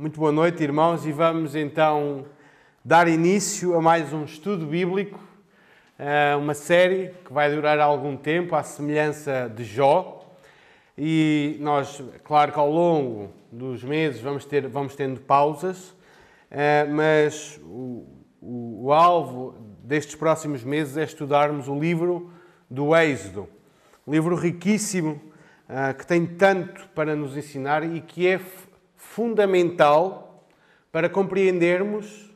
Muito boa noite, irmãos, e vamos então dar início a mais um estudo bíblico, eh, uma série que vai durar algum tempo, à semelhança de Jó. E nós, claro que ao longo dos meses vamos, ter, vamos tendo pausas, eh, mas o, o, o alvo destes próximos meses é estudarmos o livro do Êxodo, livro riquíssimo eh, que tem tanto para nos ensinar e que é fundamental para compreendermos,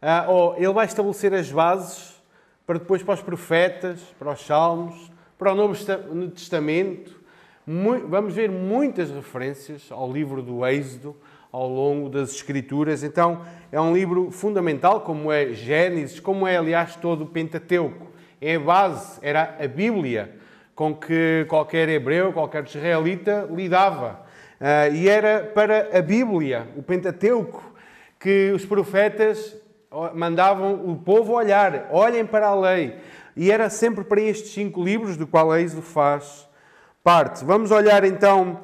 uh, ou ele vai estabelecer as bases para depois para os profetas, para os salmos, para o Novo Testamento. Vamos ver muitas referências ao livro do Êxodo ao longo das Escrituras. Então, é um livro fundamental, como é Gênesis, como é, aliás, todo o Pentateuco. É a base, era a Bíblia com que qualquer hebreu, qualquer israelita lidava. Uh, e era para a Bíblia, o Pentateuco, que os profetas mandavam o povo olhar, olhem para a lei. E era sempre para estes cinco livros, do qual Êxodo faz parte. Vamos olhar então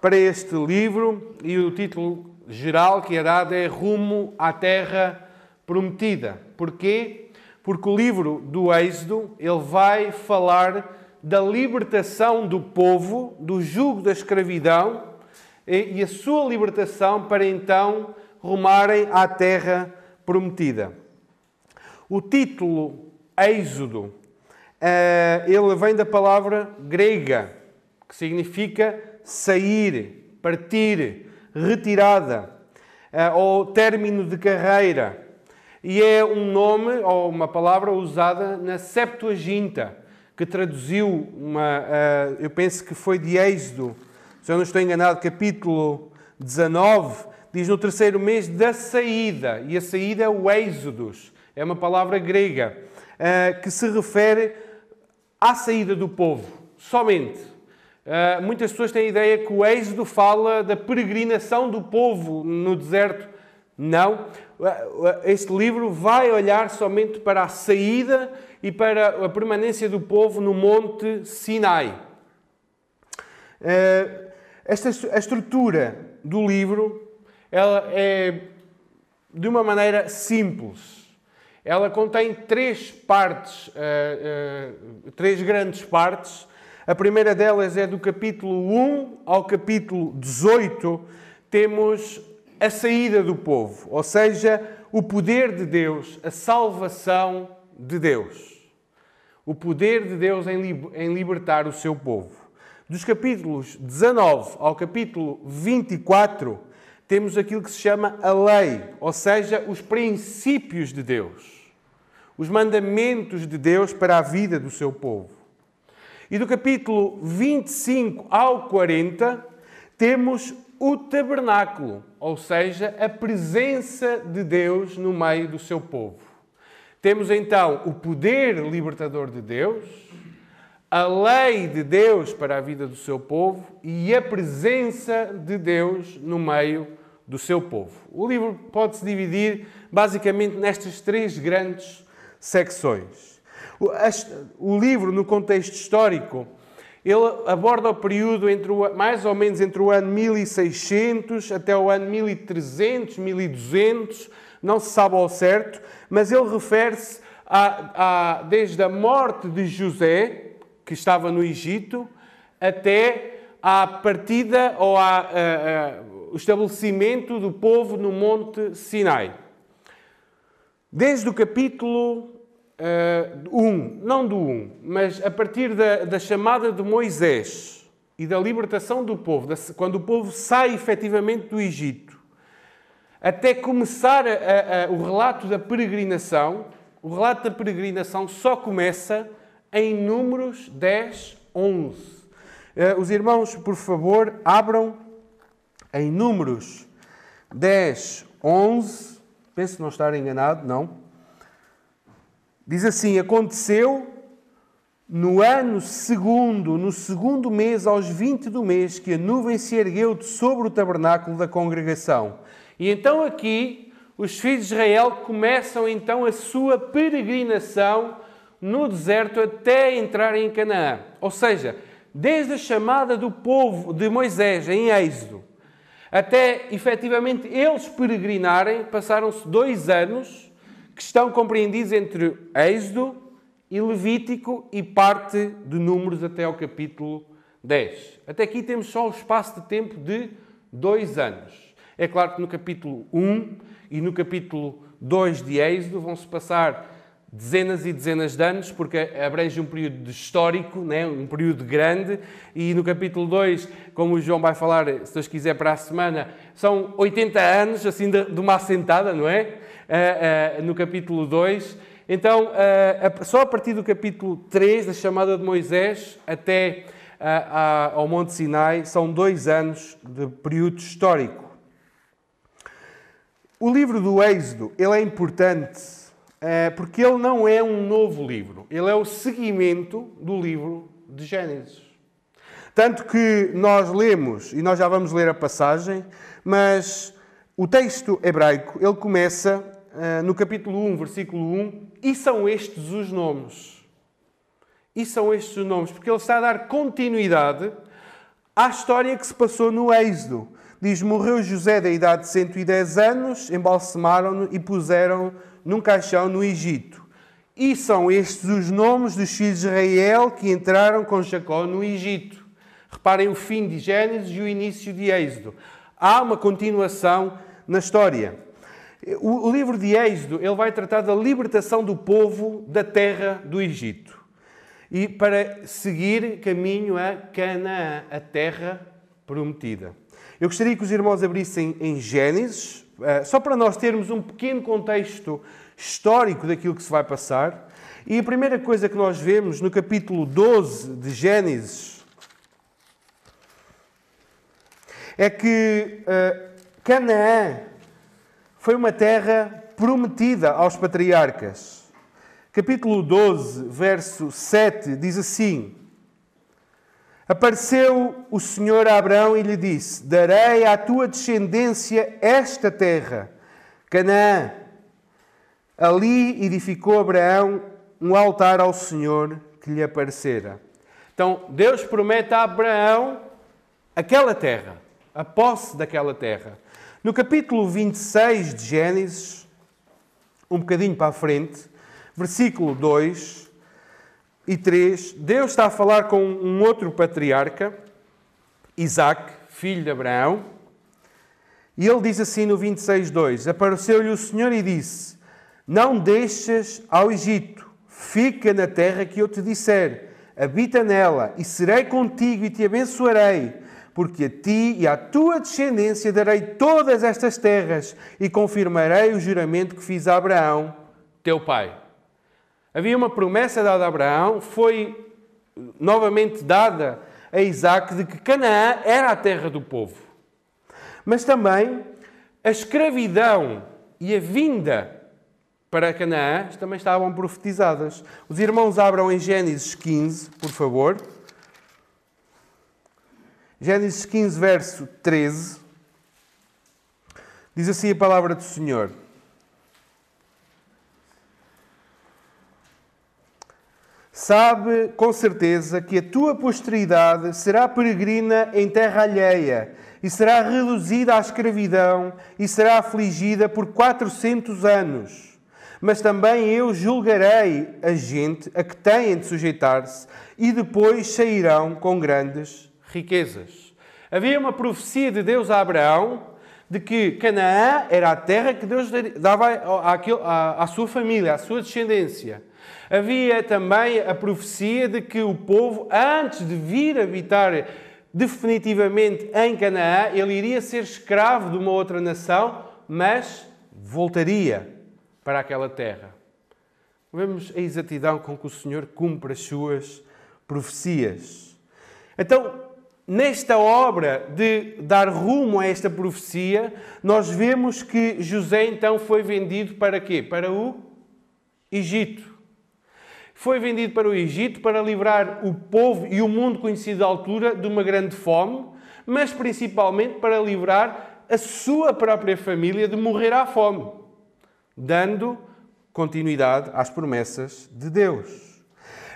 para este livro e o título geral que é dado é Rumo à Terra Prometida. Porquê? Porque o livro do Êxodo ele vai falar da libertação do povo do jugo da escravidão e a sua libertação para então rumarem à terra prometida. O título Êxodo, eh, ele vem da palavra grega, que significa sair, partir, retirada, eh, ou término de carreira. E é um nome ou uma palavra usada na Septuaginta, que traduziu uma, eh, eu penso que foi de Êxodo, se eu não estou enganado, capítulo 19, diz no terceiro mês da saída, e a saída é o êxodos, é uma palavra grega, eh, que se refere à saída do povo, somente. Eh, muitas pessoas têm a ideia que o êxodo fala da peregrinação do povo no deserto. Não. Eh, este livro vai olhar somente para a saída e para a permanência do povo no Monte Sinai. Esta, a estrutura do livro ela é de uma maneira simples. Ela contém três partes, uh, uh, três grandes partes. A primeira delas é do capítulo 1 ao capítulo 18. Temos a saída do povo, ou seja, o poder de Deus, a salvação de Deus. O poder de Deus em libertar o seu povo. Dos capítulos 19 ao capítulo 24, temos aquilo que se chama a lei, ou seja, os princípios de Deus, os mandamentos de Deus para a vida do seu povo. E do capítulo 25 ao 40, temos o tabernáculo, ou seja, a presença de Deus no meio do seu povo. Temos então o poder libertador de Deus, a lei de Deus para a vida do seu povo e a presença de Deus no meio do seu povo. O livro pode-se dividir basicamente nestas três grandes secções. O livro, no contexto histórico, ele aborda o período entre o, mais ou menos entre o ano 1600 até o ano 1300, 1200, não se sabe ao certo, mas ele refere-se desde a morte de José, que estava no Egito, até à partida ou ao estabelecimento do povo no Monte Sinai. Desde o capítulo uh, 1, não do 1, mas a partir da, da chamada de Moisés e da libertação do povo, quando o povo sai efetivamente do Egito, até começar a, a, o relato da peregrinação, o relato da peregrinação só começa em Números 10, 11. Uh, os irmãos, por favor, abram em Números 10, 11. Penso não estar enganado, não. Diz assim: Aconteceu no ano segundo, no segundo mês, aos 20 do mês, que a nuvem se ergueu de sobre o tabernáculo da congregação. E então aqui os filhos de Israel começam então a sua peregrinação no deserto até entrar em Canaã. Ou seja, desde a chamada do povo de Moisés em Êxodo Até efetivamente eles peregrinarem, passaram-se dois anos que estão compreendidos entre Êxodo e Levítico e parte de Números até ao capítulo 10. Até aqui temos só o espaço de tempo de dois anos. É claro que no capítulo 1 e no capítulo 2 de Êxodo vão-se passar dezenas e dezenas de anos, porque abrange um período histórico, né? um período grande, e no capítulo 2, como o João vai falar, se Deus quiser, para a semana, são 80 anos, assim, de, uma assentada, não é? Uh, uh, no capítulo 2. Então, uh, só a partir do capítulo 3, da chamada de Moisés, até ao Monte Sinai, são dois anos de período histórico. O livro do Êxodo, ele é importante porque ele não é um novo livro, ele é o seguimento do livro de Gênesis. Tanto que nós lemos, e nós já vamos ler a passagem, mas o texto hebraico, ele começa uh, no capítulo 1, versículo 1, e são estes os nomes. E são estes os nomes, porque ele está a dar continuidade à história que se passou no Êxodo. Diz: Morreu José da idade de 110 anos, embalsamaram-no e puseram num caixão no Egito. E são estes os nomes dos filhos de Israel que entraram com Jacó no Egito. Reparem o fim de Gênesis e o início de Êxodo. Há uma continuação na história. O livro de Êxodo ele vai tratar da libertação do povo da terra do Egito e para seguir caminho a Canaã, a terra prometida. Eu gostaria que os irmãos abrissem em Gênesis, eh, só para nós termos um pequeno contexto histórico daquilo que se vai passar. E a primeira coisa que nós vemos no capítulo 12 de Gênesis é que uh, Canaã foi uma terra prometida aos patriarcas. Capítulo 12, verso 7 diz assim: Apareceu o Senhor a Abraão e lhe disse: Darei à tua descendência esta terra, Canaã. Ali edificou Abraão um altar ao Senhor que lhe aparecera. Então, Deus promete a Abraão aquela terra, a posse daquela terra. No capítulo 26 de Gênesis, um bocadinho para a frente, versículo 2, e 3, Deus está a falar com um outro patriarca, Isaac, filho de Abraão, e ele diz assim no 26:2: Apareceu-lhe o Senhor e disse: Não deixes ao Egito, fica na terra que eu te disser, habita nela, e serei contigo e te abençoarei, porque a ti e à tua descendência darei todas estas terras e confirmarei o juramento que fiz a Abraão, teu pai. Havia uma promessa dada a Abraão, foi novamente dada a Isaac de que Canaã era a terra do povo. Mas também a escravidão e a vinda para Canaã também estavam profetizadas. Os irmãos abram em Gênesis 15, por favor. Gênesis 15, verso 13. Diz assim a palavra do Senhor. Sabe com certeza que a tua posteridade será peregrina em terra alheia e será reduzida à escravidão e será afligida por quatrocentos anos. Mas também eu julgarei a gente a que têm de sujeitar-se e depois sairão com grandes riquezas. Havia uma profecia de Deus a Abraão de que Canaã era a terra que Deus dava à sua família, à sua descendência. Havia também a profecia de que o povo, antes de vir habitar definitivamente em Canaã, ele iria ser escravo de uma outra nação, mas voltaria para aquela terra. Vemos a exatidão com que o Senhor cumpre as suas profecias. Então, nesta obra de dar rumo a esta profecia, nós vemos que José então foi vendido para quê? Para o Egito. Foi vendido para o Egito para livrar o povo e o mundo conhecido à altura de uma grande fome, mas principalmente para livrar a sua própria família de morrer à fome, dando continuidade às promessas de Deus.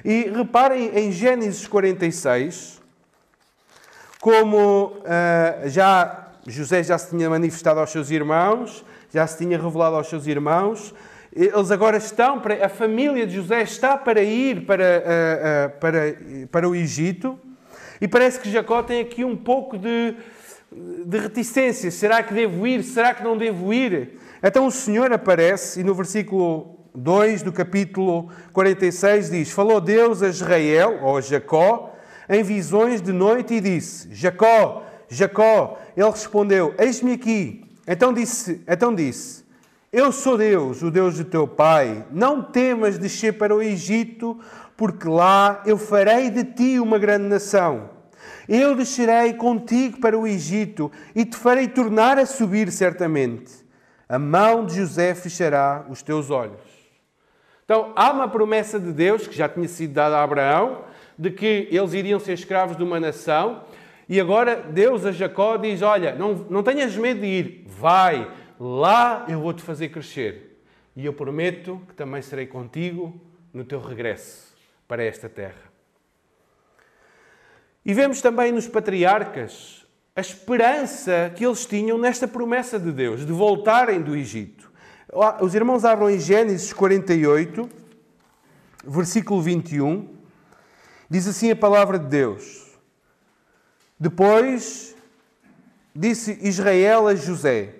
E reparem em Gênesis 46, como uh, já José já se tinha manifestado aos seus irmãos, já se tinha revelado aos seus irmãos. Eles agora estão, a família de José está para ir para, eh, eh, para, para o Egito. E parece que Jacó tem aqui um pouco de, de reticência. Será que devo ir? Será que não devo ir? Então o Senhor aparece e no versículo 2 do capítulo 46 diz: Falou Deus a Israel, ou a Jacó, em visões de noite e disse: Jacó, Jacó. Ele respondeu: Eis-me aqui. Então disse, então disse: Eu sou Deus, o Deus de teu pai. Não temas descer para o Egito, porque lá eu farei de ti uma grande nação. Eu descerei contigo para o Egito e te farei tornar a subir certamente. A mão de José fechará os teus olhos. Então, há uma promessa de Deus que já tinha sido dada a Abraão, de que eles iriam ser escravos de uma nação, e agora Deus a Jacó diz: Olha, não, não tenhas medo de ir, vai, lá eu vou-te fazer crescer. E eu prometo que também serei contigo no teu regresso para esta terra. E vemos também nos patriarcas a esperança que eles tinham nesta promessa de Deus, de voltarem do Egito. Os irmãos abram em Gênesis 48, versículo 21, diz assim a palavra de Deus. Depois disse Israel a José: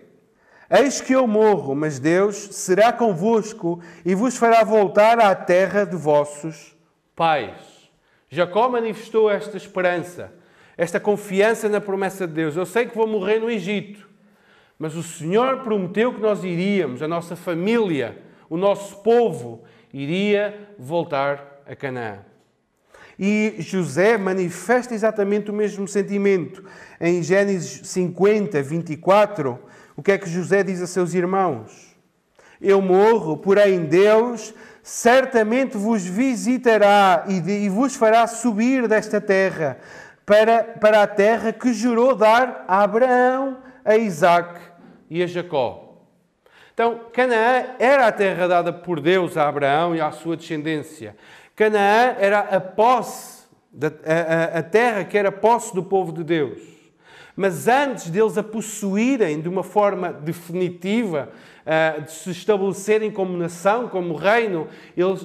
Eis que eu morro, mas Deus será convosco e vos fará voltar à terra de vossos pais. Jacó manifestou esta esperança, esta confiança na promessa de Deus. Eu sei que vou morrer no Egito, mas o Senhor prometeu que nós iríamos, a nossa família, o nosso povo, iria voltar a Canaã. E José manifesta exatamente o mesmo sentimento. Em Gênesis 50, 24, o que é que José diz a seus irmãos? Eu morro, porém Deus certamente vos visitará e, de, e vos fará subir desta terra para, para a terra que jurou dar a Abraão, a Isaac e a Jacó. Então, Canaã era a terra dada por Deus a Abraão e à sua descendência. Canaã era a posse, a, a, a terra que era posse do povo de Deus. Mas antes deles a possuírem de uma forma definitiva, uh, de se estabelecerem como nação, como reino,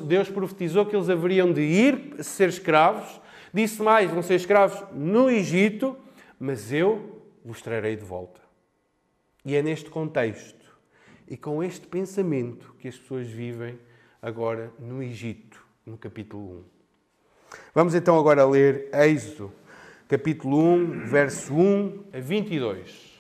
Deus profetizou que eles haveriam de ir ser escravos. Disse mais: vão ser escravos no Egito, mas eu vos trarei de volta. E é neste contexto e com este pensamento que as pessoas vivem agora no Egito, no capítulo 1. Vamos então agora ler Êxodo, capítulo 1, verso 1 a 22.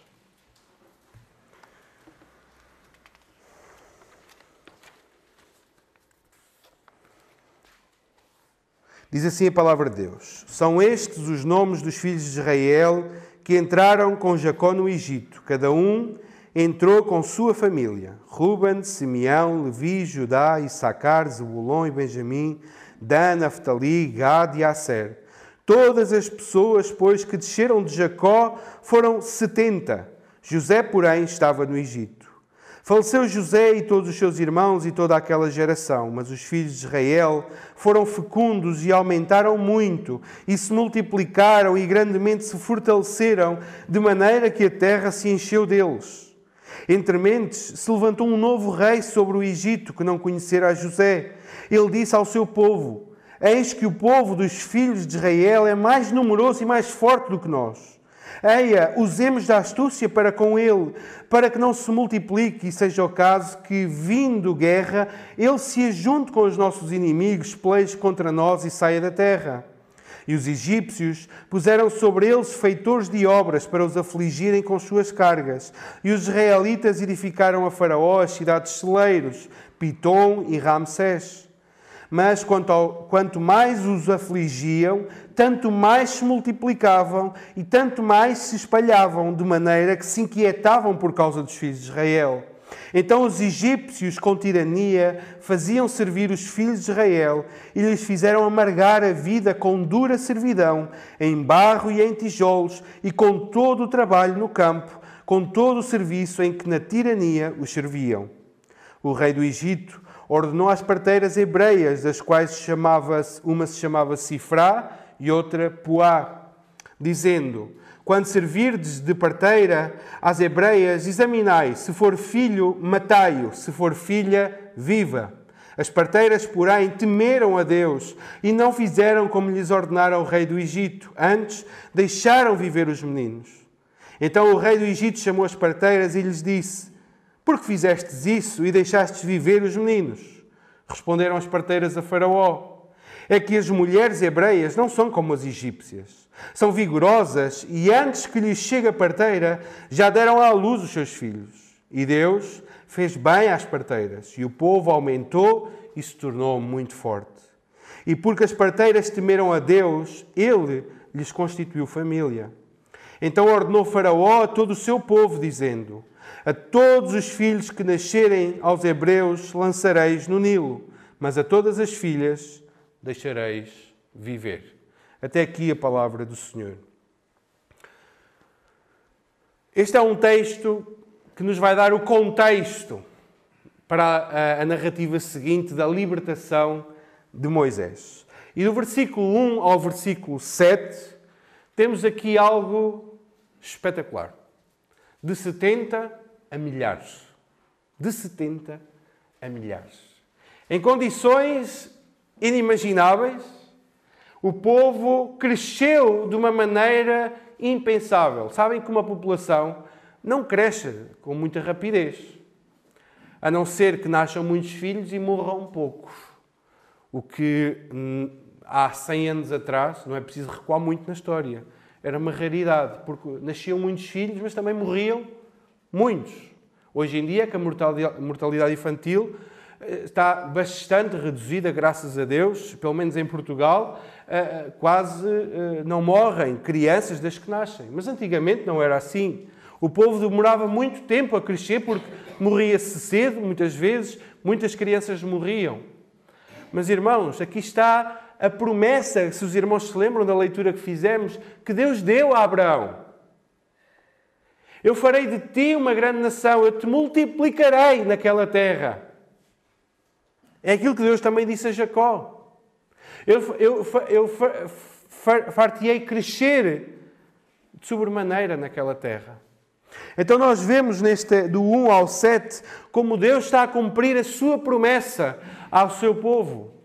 Diz assim a palavra de Deus: São estes os nomes dos filhos de Israel que entraram com Jacó no Egito. Cada um entrou com sua família: Ruben, Simeão, Levi, Judá, Issacar, Zebulon e Benjamim, Dan, Naftali, Gad e Aser. Todas as pessoas, pois, que desceram de Jacó foram setenta. José, porém, estava no Egito. Faleceu José e todos os seus irmãos e toda aquela geração, mas os filhos de Israel foram fecundos e aumentaram muito, e se multiplicaram e grandemente se fortaleceram, de maneira que a terra se encheu deles. Entre mentes se levantou um novo rei sobre o Egito que não conhecera José. Ele disse ao seu povo: Eis que o povo dos filhos de Israel é mais numeroso e mais forte do que nós. Eia, usemos da astúcia para com ele, para que não se multiplique e seja o caso que, vindo guerra, ele se ajunte com os nossos inimigos, peleje contra nós e saia da terra. E os egípcios puseram sobre eles feitores de obras para os afligirem com suas cargas. E os israelitas edificaram a Faraó as cidades celeiros, Pitom e Ramsés. Mas quanto, ao, quanto mais os afligiam, tanto mais se multiplicavam e tanto mais se espalhavam, de maneira que se inquietavam por causa dos filhos de Israel. Então os egípcios, com tirania, faziam servir os filhos de Israel e lhes fizeram amargar a vida com dura servidão, em barro e em tijolos, e com todo o trabalho no campo, com todo o serviço em que na tirania os serviam. O rei do Egito ordenou às parteiras hebreias, das quais chamava, uma se chamava Sifrá e outra Puá, dizendo: quando servirdes de parteira às hebreias, examinai, se for filho, matai-o, se for filha, viva. As parteiras, porém, temeram a Deus e não fizeram como lhes ordenara o rei do Egito. Antes, deixaram viver os meninos. Então o rei do Egito chamou as parteiras e lhes disse: Por que fizestes isso e deixastes viver os meninos? Responderam as parteiras a Faraó: É que as mulheres hebreias não são como as egípcias são vigorosas e antes que lhes chegue a parteira, já deram à luz os seus filhos. E Deus fez bem às parteiras, e o povo aumentou e se tornou muito forte. E porque as parteiras temeram a Deus, ele lhes constituiu família. Então ordenou Faraó a todo o seu povo, dizendo: A todos os filhos que nascerem aos hebreus lançareis no Nilo, mas a todas as filhas deixareis viver. Até aqui a palavra do Senhor. Este é um texto que nos vai dar o contexto para a, narrativa seguinte da libertação de Moisés. E do versículo 1 ao versículo 7, temos aqui algo espetacular. De 70 a milhares. De 70 a milhares. Em condições inimagináveis, o povo cresceu de uma maneira impensável. Sabem que uma população não cresce com muita rapidez, a não ser que nasçam muitos filhos e morram poucos. O que hum, há 100 anos atrás, não é preciso recuar muito na história, era uma raridade, porque nasciam muitos filhos, mas também morriam muitos. Hoje em dia, que a mortalidade infantil eh, está bastante reduzida, graças a Deus, pelo menos em Portugal, eh, eh, quase não morrem crianças desde que nascem. Mas antigamente não era assim. O povo demorava muito tempo a crescer porque morria-se cedo, muitas vezes, muitas crianças morriam. Mas irmãos, aqui está a promessa, se os irmãos se lembram da leitura que fizemos, que Deus deu a Abraão. Eu farei de ti uma grande nação, eu te multiplicarei naquela terra. É aquilo que Deus também disse a Jacó. Eu, eu, eu far-te-ei crescer de sobremaneira naquela terra. Então nós vemos neste, do 1 ao 7 como Deus está a cumprir a sua promessa ao seu povo.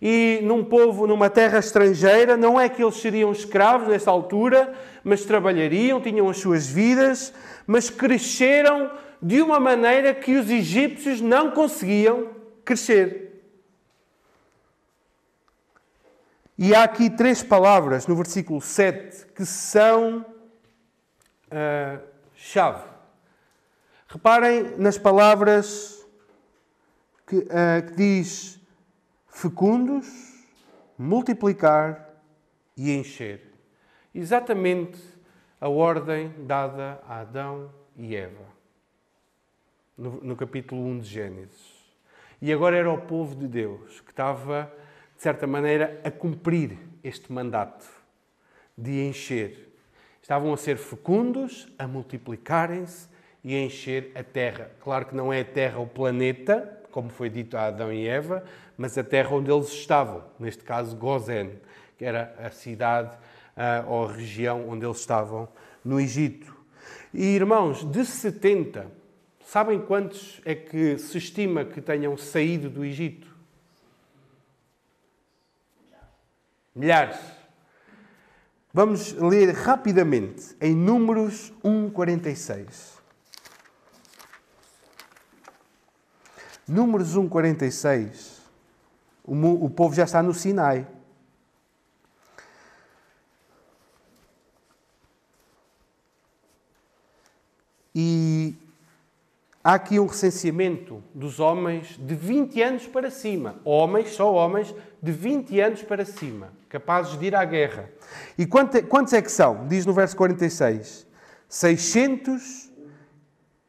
E num povo, numa terra estrangeira, não é que eles seriam escravos nessa altura, mas trabalhariam, tinham as suas vidas, mas cresceram de uma maneira que os egípcios não conseguiam crescer. E há aqui três palavras no versículo 7 que são uh, chave. Reparem nas palavras que, uh, que diz fecundos, multiplicar e encher. Exatamente a ordem dada a Adão e Eva, no, no capítulo 1 de Gênesis. E agora era o povo de Deus que estava, de certa maneira, a cumprir este mandato de encher. Estavam a ser fecundos, a multiplicarem-se e a encher a terra. Claro que não é a terra o planeta, como foi dito a Adão e Eva, mas a terra onde eles estavam, neste caso Gozen, que era a cidade uh, ou a região onde eles estavam no Egito. E irmãos, de 70 Sabem quantos é que se estima que tenham saído do Egito? Milhares. Vamos ler rapidamente em Números 1,46. Números 1,46. O, povo já está no Sinai. E há aqui um recenseamento dos homens de 20 anos para cima. Homens, só homens, de 20 anos para cima, capazes de ir à guerra. E quantos é que são? Diz no verso 46. 600,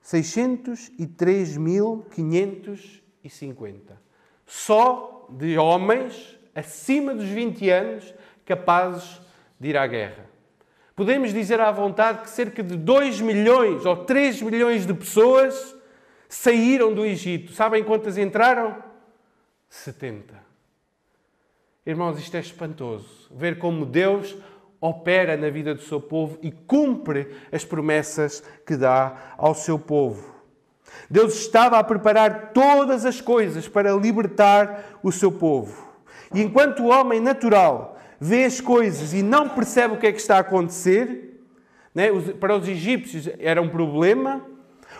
603.550. Só de homens acima dos 20 anos capazes de ir à guerra. Podemos dizer à vontade que cerca de 2 milhões ou 3 milhões de pessoas saíram do Egito. Sabem quantas entraram? 70. Irmãos, isto é espantoso. Ver como Deus opera na vida do seu povo e cumpre as promessas que dá ao seu povo. Deus estava a preparar todas as coisas para libertar o seu povo. E enquanto o homem natural vê as coisas e não percebe o que é que está a acontecer, né? para os egípcios era um problema,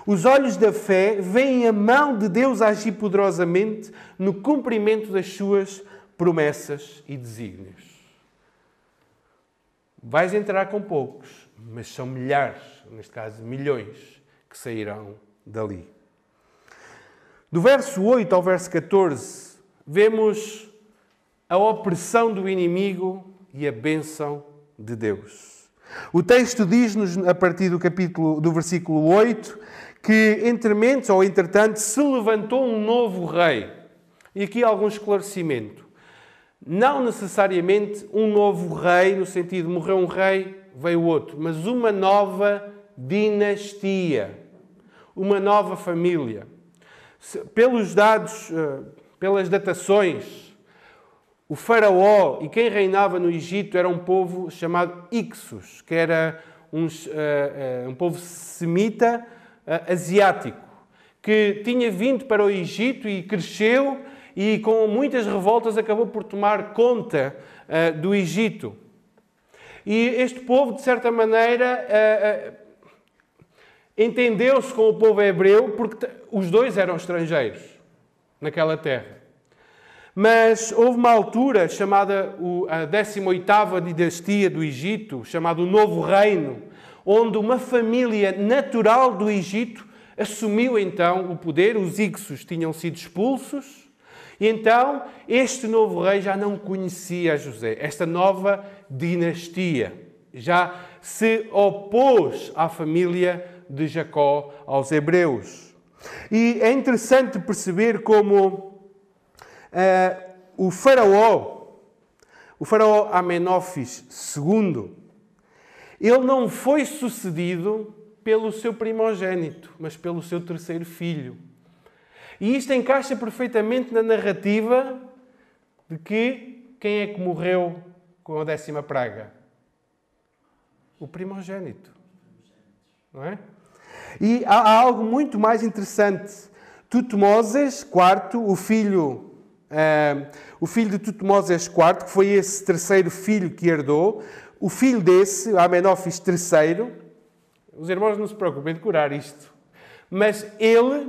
os olhos da fé veem a mão de Deus agir poderosamente no cumprimento das suas promessas e desígnios. Vais entrar com poucos, mas são milhares, neste caso milhões, que sairão dali. Do verso 8 ao verso 14, vemos a opressão do inimigo e a bênção de Deus. O texto diz-nos, a partir do capítulo do versículo 8, que entre mentes ou entretanto se levantou um novo rei. E aqui algum esclarecimento. Não necessariamente um novo rei, no sentido morreu um rei, veio outro, mas uma nova dinastia, uma nova família. Pelos dados, eh, pelas datações, o faraó e quem reinava no Egito era um povo chamado Ixos, que era um, uh, um povo semita asiático, que tinha vindo para o Egito e cresceu e com muitas revoltas acabou por tomar conta do Egito. E este povo, de certa maneira, entendeu-se com o povo hebreu porque os dois eram estrangeiros naquela terra. Mas houve uma altura chamada a 18ª dinastia do Egito, chamado o Novo Reino, onde uma família natural do Egito assumiu então o poder, os Ixos tinham sido expulsos, e então este novo rei já não conhecia José, esta nova dinastia já se opôs à família de Jacó, aos hebreus. E é interessante perceber como Uh, o faraó, o faraó Amenófis II, ele não foi sucedido pelo seu primogênito, mas pelo seu terceiro filho. E isto encaixa perfeitamente na narrativa de que quem é que morreu com a décima praga? O primogênito. Não é? E há, algo muito mais interessante. Tutmoses IV, o filho Uh, o filho de Tutmoses IV, que foi esse terceiro filho que herdou, o filho desse, Amenófis III, os irmãos não se preocupem de curar isto, mas ele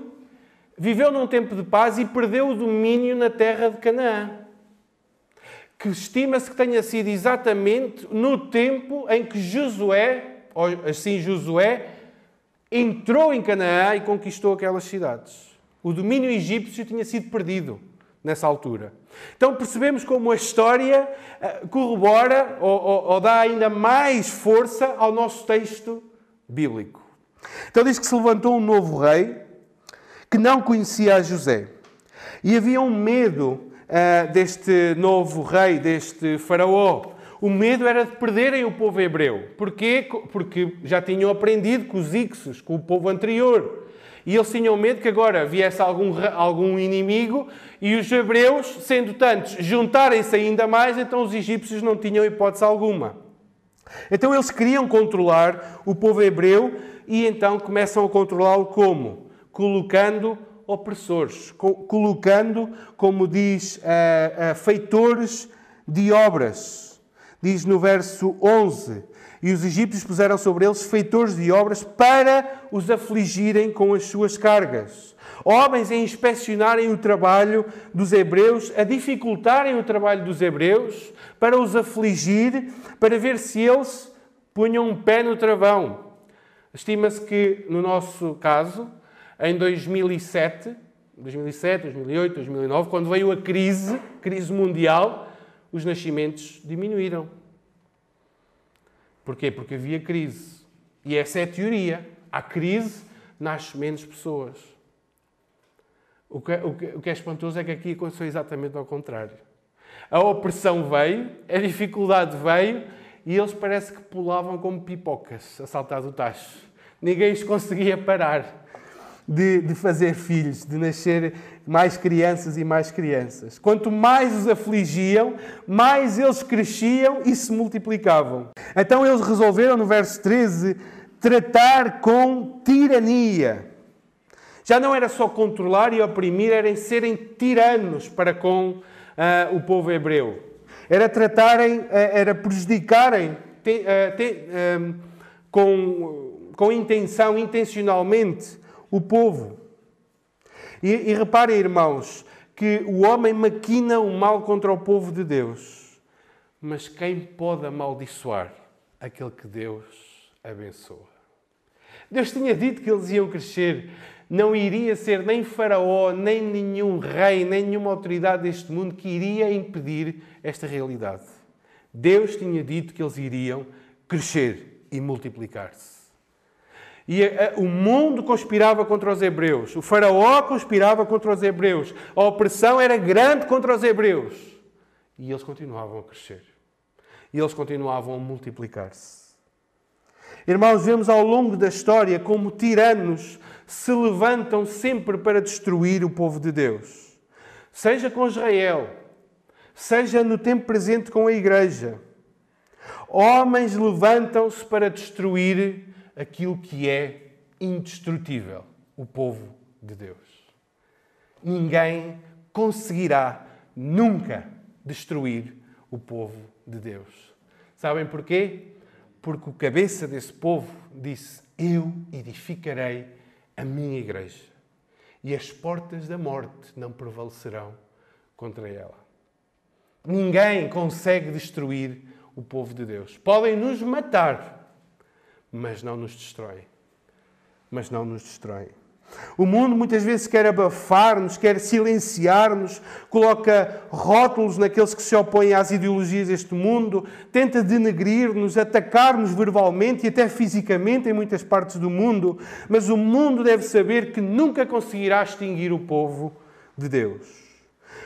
viveu num tempo de paz e perdeu o domínio na terra de Canaã. Que estima-se que tenha sido exatamente no tempo em que Josué, ou assim Josué, entrou em Canaã e conquistou aquelas cidades. O domínio egípcio tinha sido perdido nessa altura. Então percebemos como a história eh, corrobora ou, ou, ou, dá ainda mais força ao nosso texto bíblico. Então diz que se levantou um novo rei que não conhecia a José. E havia um medo uh, deste novo rei, deste faraó. O medo era de perderem o povo hebreu. Porquê? Porque já tinham aprendido com os Ixos, com o povo anterior. E eles tinham medo que agora viesse algum, algum inimigo e os hebreus, sendo tantos, juntarem-se ainda mais, então os egípcios não tinham hipótese alguma. Então eles queriam controlar o povo hebreu e então começam a controlá-lo como? Colocando opressores, colocando, como diz, uh, uh, feitores de obras. Diz no verso 11: e os egípcios puseram sobre eles feitores de obras para os afligirem com as suas cargas. Homens a inspecionarem o trabalho dos hebreus, a dificultarem o trabalho dos hebreus, para os afligir, para ver se eles punham um pé no travão. Estima-se que, no nosso caso, em 2007, 2007, 2008, 2009, quando veio a crise, crise mundial, os nascimentos diminuíram. Porquê? Porque havia crise. E essa é a teoria. Há crise, nasce menos pessoas. O que, o, que, o que é espantoso é que aqui aconteceu exatamente ao contrário. A opressão veio, a dificuldade veio e eles parece que pulavam como pipocas a saltar do tacho. Ninguém os conseguia parar. De, de fazer filhos, de nascer mais crianças e mais crianças. Quanto mais os afligiam, mais eles cresciam e se multiplicavam. Então eles resolveram, no verso 13, tratar com tirania. Já não era só controlar e oprimir, era serem tiranos para com uh, o povo hebreu. Era tratarem, uh, era prejudicarem te, uh, te, com, com intenção, intencionalmente, o povo. E, e reparem, irmãos, que o homem maquina o mal contra o povo de Deus. Mas quem pode amaldiçoar aquele que Deus abençoa? Deus tinha dito que eles iam crescer. Não iria ser nem Faraó, nem nenhum rei, nem nenhuma autoridade deste mundo que iria impedir esta realidade. Deus tinha dito que eles iriam crescer e multiplicar-se. E a, a, o mundo conspirava contra os hebreus, o faraó conspirava contra os hebreus, a opressão era grande contra os hebreus. E eles continuavam a crescer. E eles continuavam a multiplicar-se. Irmãos, vemos ao longo da história como tiranos se levantam sempre para destruir o povo de Deus. Seja com Israel, seja no tempo presente com a igreja. Homens levantam-se para destruir aquilo que é indestrutível, o povo de Deus. Ninguém conseguirá nunca destruir o povo de Deus. Sabem porquê? Porque o cabeça desse povo disse: Eu edificarei a minha igreja e as portas da morte não prevalecerão contra ela. Ninguém consegue destruir o povo de Deus. Podem nos matar, mas não nos destrói. Mas não nos destrói. O mundo muitas vezes quer abafar-nos, quer silenciar-nos, coloca rótulos naqueles que se opõem às ideologias deste mundo, tenta denegrir-nos, atacar-nos verbalmente e até fisicamente em muitas partes do mundo, mas o mundo deve saber que nunca conseguirá extinguir o povo de Deus.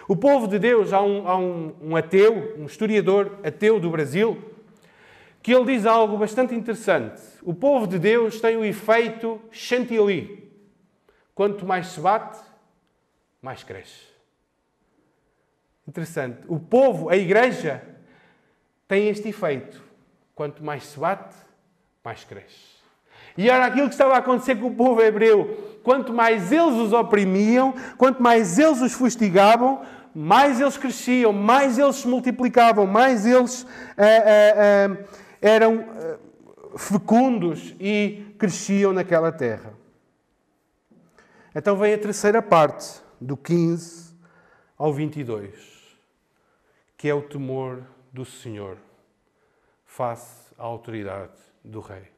O povo de Deus, há um, há um, um ateu, um historiador ateu do Brasil, que ele diz algo bastante interessante. O povo de Deus tem o efeito chantilly. Quanto mais se bate, mais cresce. Interessante. O povo, a igreja, tem este efeito. Quanto mais se bate, mais cresce. E era aquilo que estava a acontecer com o povo hebreu. Quanto mais eles os oprimiam, quanto mais eles os fustigavam, mais eles cresciam, mais eles se multiplicavam, mais eles. Uh, uh, uh, eram eh, fecundos e cresciam naquela terra. Então vem a terceira parte, do 15 ao 22, que é o temor do Senhor face à autoridade do Rei.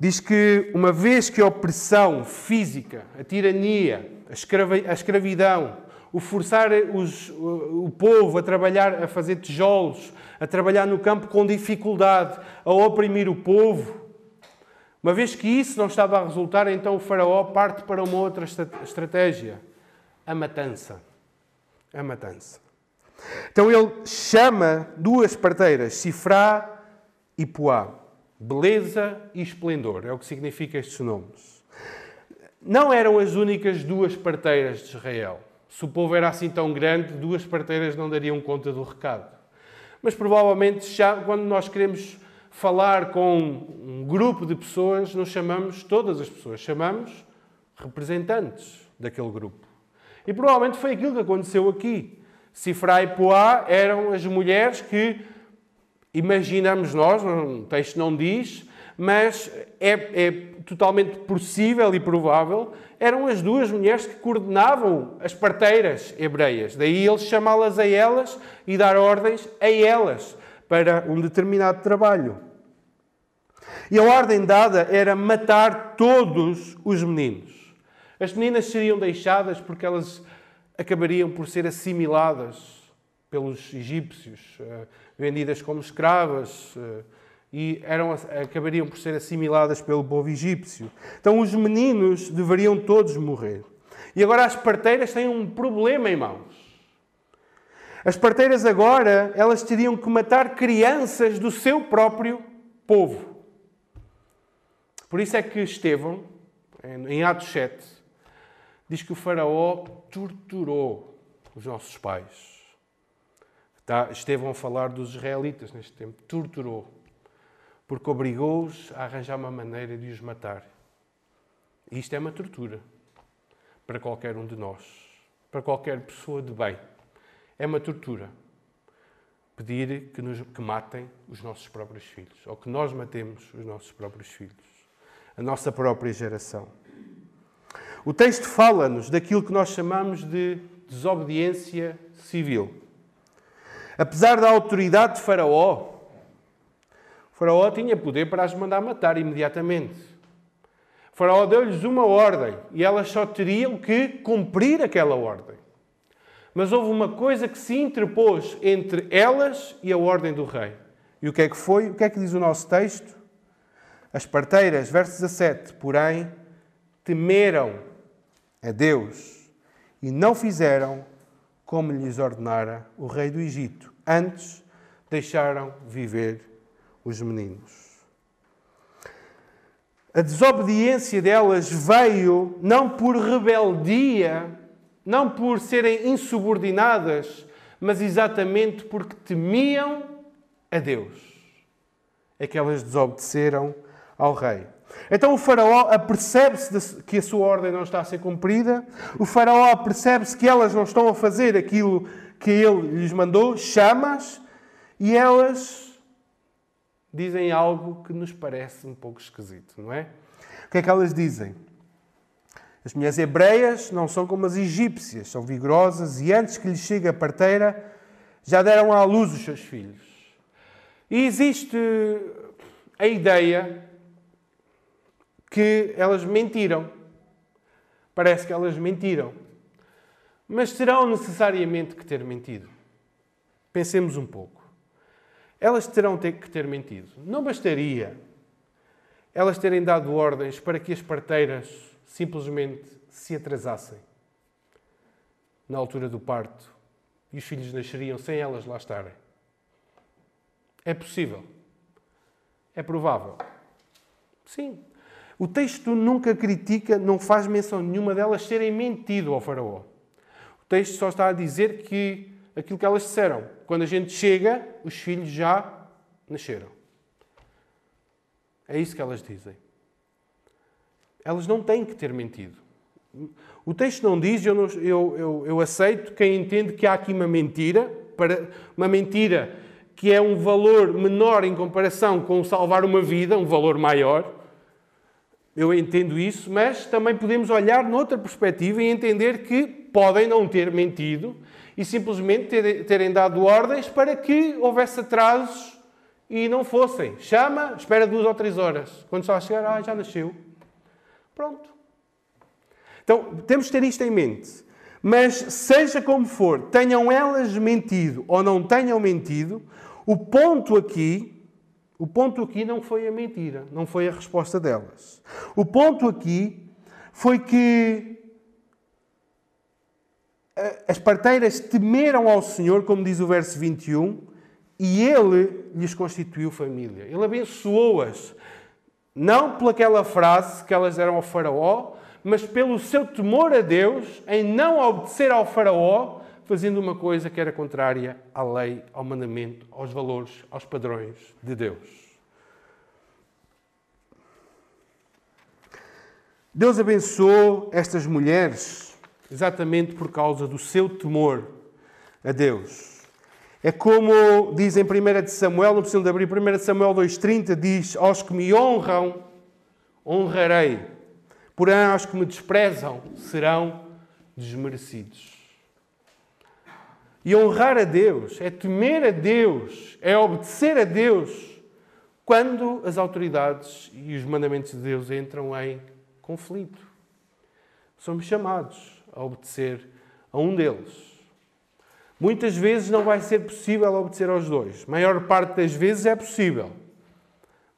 Diz que uma vez que a opressão física, a tirania, a escravidão, o forçar os, o, o povo a trabalhar, a fazer tijolos, a trabalhar no campo com dificuldade, a oprimir o povo. Uma vez que isso não estava a resultar, então o Faraó parte para uma outra estratégia: a matança. A matança. Então ele chama duas parteiras, Sifrá e Puá. Beleza e esplendor é o que significa estes nomes. Não eram as únicas duas parteiras de Israel. Se o povo era assim tão grande, duas parteiras não dariam conta do recado. Mas provavelmente, já, quando nós queremos falar com um grupo de pessoas, não chamamos todas as pessoas, chamamos representantes daquele grupo. E provavelmente foi aquilo que aconteceu aqui. Cifra e Poá eram as mulheres que imaginamos nós, o texto não diz, mas é, é totalmente possível e provável eram as duas mulheres que coordenavam as parteiras hebreias. Daí ele chamá-las a elas e dar ordens a elas para um determinado trabalho. E a ordem dada era matar todos os meninos. As meninas seriam deixadas porque elas acabariam por ser assimiladas pelos egípcios, eh, vendidas como escravas eh, e eram, acabariam por ser assimiladas pelo povo egípcio. Então os meninos deveriam todos morrer. E agora as parteiras têm um problema, irmãos. As parteiras agora, elas teriam que matar crianças do seu próprio povo. Por isso é que Estevão, em Atos 7, diz que o Faraó torturou os nossos pais. Está, Estevão a falar dos israelitas neste tempo. Torturou. Porque obrigou-os a arranjar uma maneira de os matar. E isto é uma tortura para qualquer um de nós, para qualquer pessoa de bem. É uma tortura pedir que, nos, que matem os nossos próprios filhos, ou que nós matemos os nossos próprios filhos, a nossa própria geração. O texto fala-nos daquilo que nós chamamos de desobediência civil. Apesar da autoridade de Faraó, Faraó tinha poder para as mandar matar imediatamente. Faraó deu-lhes uma ordem e elas só teriam que cumprir aquela ordem. Mas houve uma coisa que se interpôs entre elas e a ordem do rei. E o que é que foi? O que é que diz o nosso texto? As parteiras, verso 17, porém, temeram a Deus e não fizeram como lhes ordenara o rei do Egito. Antes, deixaram viver os meninos. A desobediência delas veio não por rebeldia não por serem insubordinadas, mas exatamente porque temiam a Deus. É que elas desobedeceram ao rei. Então o faraó apercebe-se que a sua ordem não está a ser cumprida, o faraó apercebe-se que elas não estão a fazer aquilo que ele lhes mandou, chama-as e elas dizem algo que nos parece um pouco esquisito, não é? O que é que elas dizem? As mulheres hebreias não são como as egípcias, são vigorosas e antes que lhes chegue a parteira já deram à luz os seus filhos. E existe a ideia que elas mentiram. Parece que elas mentiram. Mas terão necessariamente que ter mentido. Pensemos um pouco. Elas terão que ter mentido. Não bastaria elas terem dado ordens para que as parteiras simplesmente se atrasassem na altura do parto e os filhos nasceriam sem elas lá estarem. É possível. É provável. Sim. O texto nunca critica, não faz menção nenhuma delas terem mentido ao Faraó. O texto só está a dizer que aquilo que elas disseram. Quando a gente chega, os filhos já nasceram. É isso que elas dizem. Elas não têm que ter mentido. O texto não diz, eu, não, eu, eu, eu aceito quem entende que há aqui uma mentira, para, uma mentira que é um valor menor em comparação com salvar uma vida, um valor maior. Eu entendo isso, mas também podemos olhar noutra perspectiva e entender que podem não ter mentido e simplesmente terem dado ordens para que houvesse atrasos e não fossem. Chama, espera duas ou três horas. Quando só chegar, ah, já nasceu. Pronto. Então, temos de ter isto em mente. Mas, seja como for, tenham elas mentido ou não tenham mentido, o ponto aqui, o ponto aqui não foi a mentira, não foi a resposta delas. O ponto aqui foi que as parteiras temeram ao Senhor, como diz o verso 21, e Ele lhes constituiu família. Ele abençoou-as. Não pelaquela frase que elas eram ao Faraó, mas pelo seu temor a Deus em não obedecer ao Faraó, fazendo uma coisa que era contrária à lei, ao mandamento, aos valores, aos padrões de Deus. Deus abençoou estas mulheres exatamente por causa do seu temor a Deus. É como diz em 1 Samuel, não precisam de abrir, 1 Samuel 2,30 diz: Aos que me honram, honrarei, porém aos que me desprezam serão desmerecidos. E honrar a Deus é temer a Deus, é obedecer a Deus quando as autoridades e os mandamentos de Deus entram em conflito. Somos chamados a obedecer a um deles. Muitas vezes não vai ser possível obedecer aos dois. Maior parte das vezes é possível.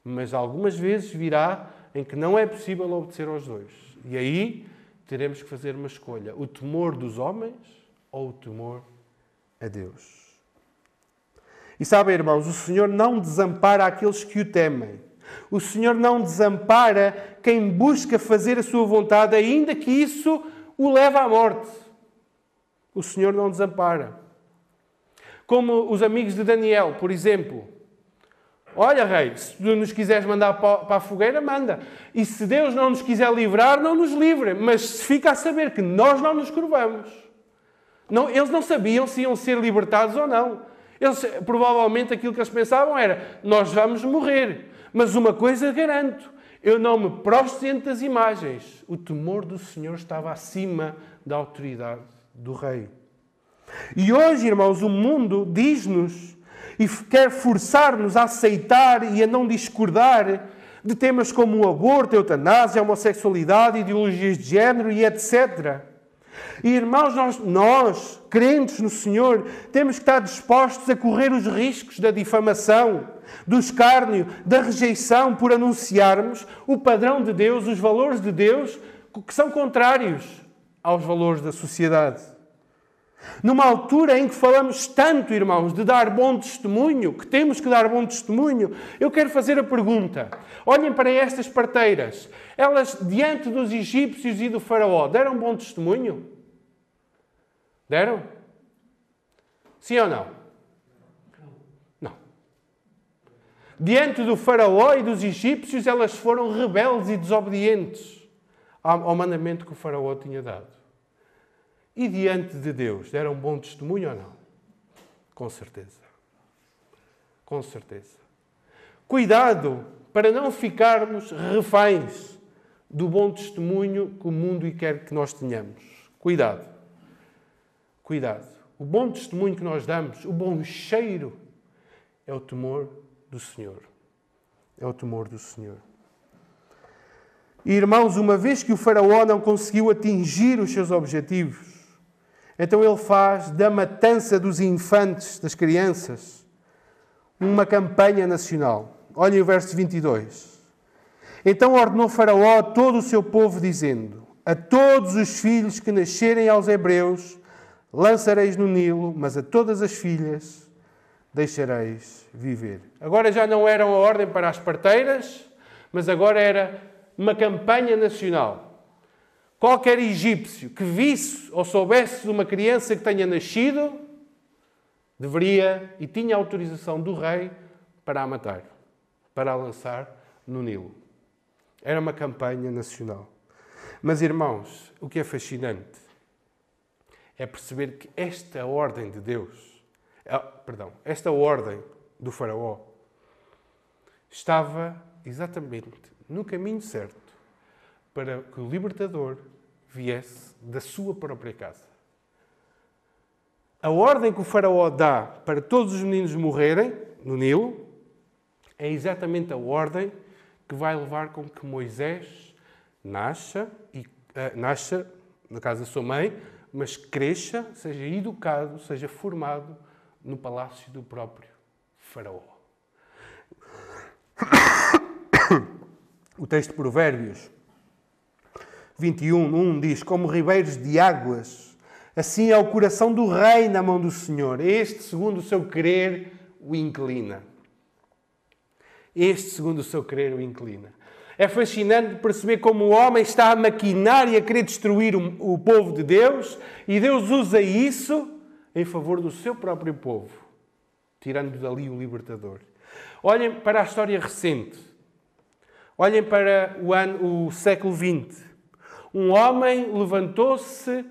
Mas algumas vezes virá em que não é possível obedecer aos dois. E aí teremos que fazer uma escolha: o temor dos homens ou o temor a Deus. E sabem, irmãos, o Senhor não desampara aqueles que o temem. O Senhor não desampara quem busca fazer a sua vontade, ainda que isso o leve à morte. O Senhor não desampara. Como os amigos de Daniel, por exemplo. Olha, rei, se tu nos quiseres mandar para a fogueira, manda. E se Deus não nos quiser livrar, não nos livre. Mas fica a saber que nós não nos curvamos. Não, eles não sabiam se iam ser libertados ou não. Eles, provavelmente aquilo que eles pensavam era: nós vamos morrer. Mas uma coisa garanto: eu não me prostro das imagens. O temor do Senhor estava acima da autoridade do rei. E hoje, irmãos, o mundo diz-nos e quer forçar-nos a aceitar e a não discordar de temas como o aborto, a eutanásia, a homossexualidade, ideologias de género e etc. E irmãos, nós, nós, crentes no Senhor, temos que estar dispostos a correr os riscos da difamação, do escárnio, da rejeição por anunciarmos o padrão de Deus, os valores de Deus, que são contrários aos valores da sociedade. Numa altura em que falamos tanto, irmãos, de dar bom testemunho, que temos que dar bom testemunho, eu quero fazer a pergunta. Olhem para estas parteiras. Elas, diante dos egípcios e do faraó, deram bom testemunho? Deram? Sim ou não? Diante do faraó e dos egípcios, elas foram rebeldes e desobedientes ao mandamento que o faraó tinha dado. E diante de Deus, deram um bom testemunho ou não? Com certeza. Com certeza. Cuidado para não ficarmos reféns do bom testemunho que o mundo quer que nós tenhamos. Cuidado. Cuidado. O bom testemunho que nós damos, o bom cheiro, é o temor do Senhor. É o temor do Senhor. E, irmãos, uma vez que o Faraó não conseguiu atingir os seus objetivos, então ele faz da matança dos infantes, das crianças, uma campanha nacional. Olhem o verso 22. Então ordenou Faraó a todo o seu povo, dizendo: A todos os filhos que nascerem aos hebreus lançareis no Nilo, mas a todas as filhas deixareis viver. Agora já não era uma ordem para as parteiras, mas agora era uma campanha nacional. Qualquer egípcio que visse ou soubesse de uma criança que tenha nascido, deveria e tinha autorização do rei para a matar, para a lançar no Nilo. Era uma campanha nacional. Mas, irmãos, o que é fascinante é perceber que esta ordem de Deus, perdão, esta ordem do Faraó, estava exatamente no caminho certo para que o libertador viesse da sua própria casa. A ordem que o Faraó dá para todos os meninos morrerem no Nilo é exatamente a ordem que vai levar com que Moisés nasça, e, uh, nasça na casa da sua mãe, mas cresça, seja educado, seja formado no palácio do próprio Faraó. O texto de Provérbios 21, 1 diz: Como ribeiros de águas, assim é o coração do rei na mão do Senhor. Este, segundo o seu querer, o inclina. Este, segundo o seu querer, o inclina. É fascinante perceber como o homem está a maquinar e a querer destruir o, povo de Deus e Deus usa isso em favor do seu próprio povo, tirando dali o libertador. Olhem para a história recente. Olhem para o, ano, o século XX um homem levantou-se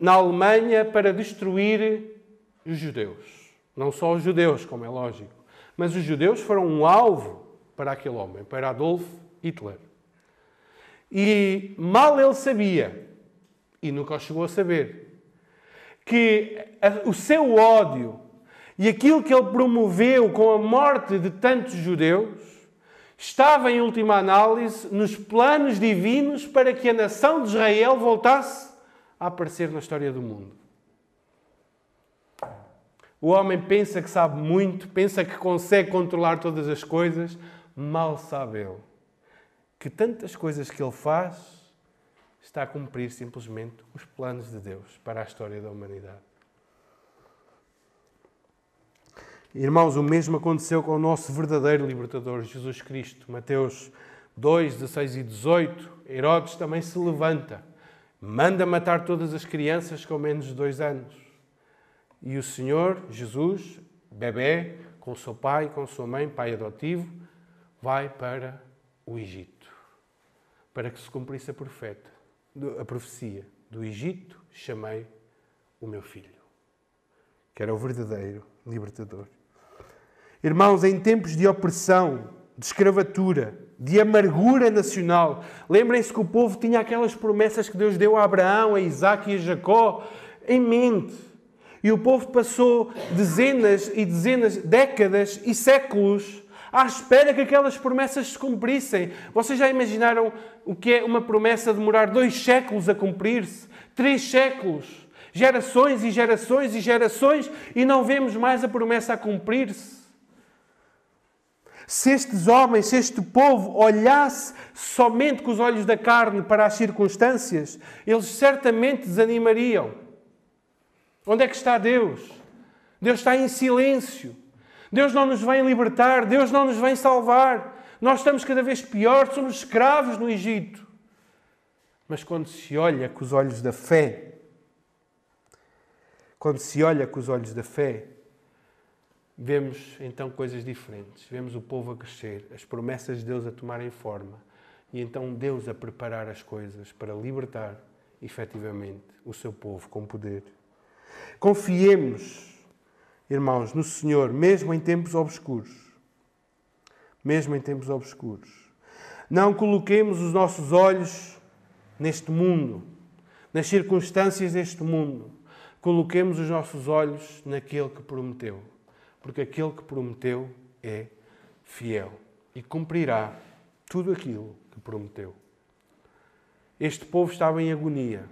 na Alemanha para destruir os judeus. Não só os judeus, como é lógico, mas os judeus foram um alvo para aquele homem, para Adolf Hitler. E mal ele sabia, e nunca chegou a saber, que o seu ódio e aquilo que ele promoveu com a morte de tantos judeus estava, em última análise, nos planos divinos para que a nação de Israel voltasse a aparecer na história do mundo. O homem pensa que sabe muito, pensa que consegue controlar todas as coisas, mal sabe ele que tantas coisas que ele faz está a cumprir simplesmente os planos de Deus para a história da humanidade. Irmãos, o mesmo aconteceu com o nosso verdadeiro libertador, Jesus Cristo. Mateus 2, 16 e 18. Herodes também se levanta, manda matar todas as crianças com menos de dois anos. E o Senhor, Jesus, bebê, com seu pai, com sua mãe, pai adotivo, vai para o Egito, para que se cumprisse a, profeta, a profecia. Do Egito chamei o meu filho, que era o verdadeiro libertador. Irmãos, em tempos de opressão, de escravatura, de amargura nacional, lembrem-se que o povo tinha aquelas promessas que Deus deu a Abraão, a Isaac e a Jacó em mente. E o povo passou dezenas e dezenas, décadas e séculos à espera que aquelas promessas se cumprissem. Vocês já imaginaram o que é uma promessa demorar dois séculos a cumprir-se? Três séculos? Gerações e gerações e gerações e não vemos mais a promessa a cumprir-se? Se estes homens, se este povo olhasse somente com os olhos da carne para as circunstâncias, eles certamente desanimariam. Onde é que está Deus? Deus está em silêncio. Deus não nos vem libertar, Deus não nos vem salvar. Nós estamos cada vez pior, somos escravos no Egito. Mas quando se olha com os olhos da fé, quando se olha com os olhos da fé, vemos então coisas diferentes. Vemos o povo a crescer, as promessas de Deus a tomarem forma e então Deus a preparar as coisas para libertar efetivamente o seu povo com poder. Confiemos, irmãos, no Senhor, mesmo em tempos obscuros. Mesmo em tempos obscuros. Não coloquemos os nossos olhos neste mundo, nas circunstâncias deste mundo. Coloquemos os nossos olhos naquele que prometeu porque aquele que prometeu é fiel e cumprirá tudo aquilo que prometeu. Este povo estava em agonia,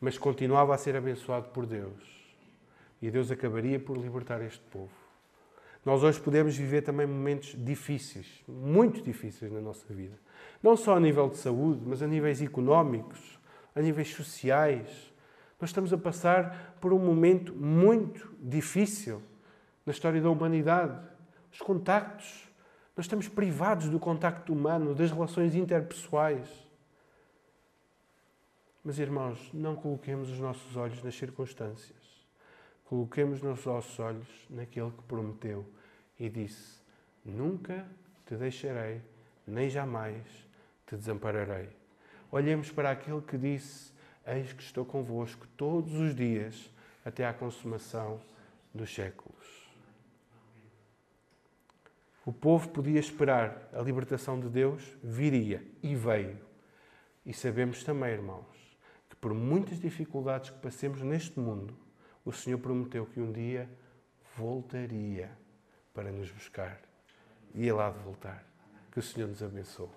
mas continuava a ser abençoado por Deus. E Deus acabaria por libertar este povo. Nós hoje podemos viver também momentos difíceis, muito difíceis na nossa vida. Não só a nível de saúde, mas a níveis económicos, a níveis sociais. Nós estamos a passar por um momento muito difícil na história da humanidade. Os contactos. Nós estamos privados do contacto humano, das relações interpessoais. Mas, irmãos, não coloquemos os nossos olhos nas circunstâncias. Coloquemos os nossos olhos naquele que prometeu e disse: Nunca te deixarei, nem jamais te desampararei. Olhemos para aquele que disse: Eis que estou convosco todos os dias até à consumação dos séculos. O povo podia esperar a libertação de Deus, viria e veio. E sabemos também, irmãos, que por muitas dificuldades que passemos neste mundo, o Senhor prometeu que um dia voltaria para nos buscar. E Ele há de voltar. Que o Senhor nos abençoe.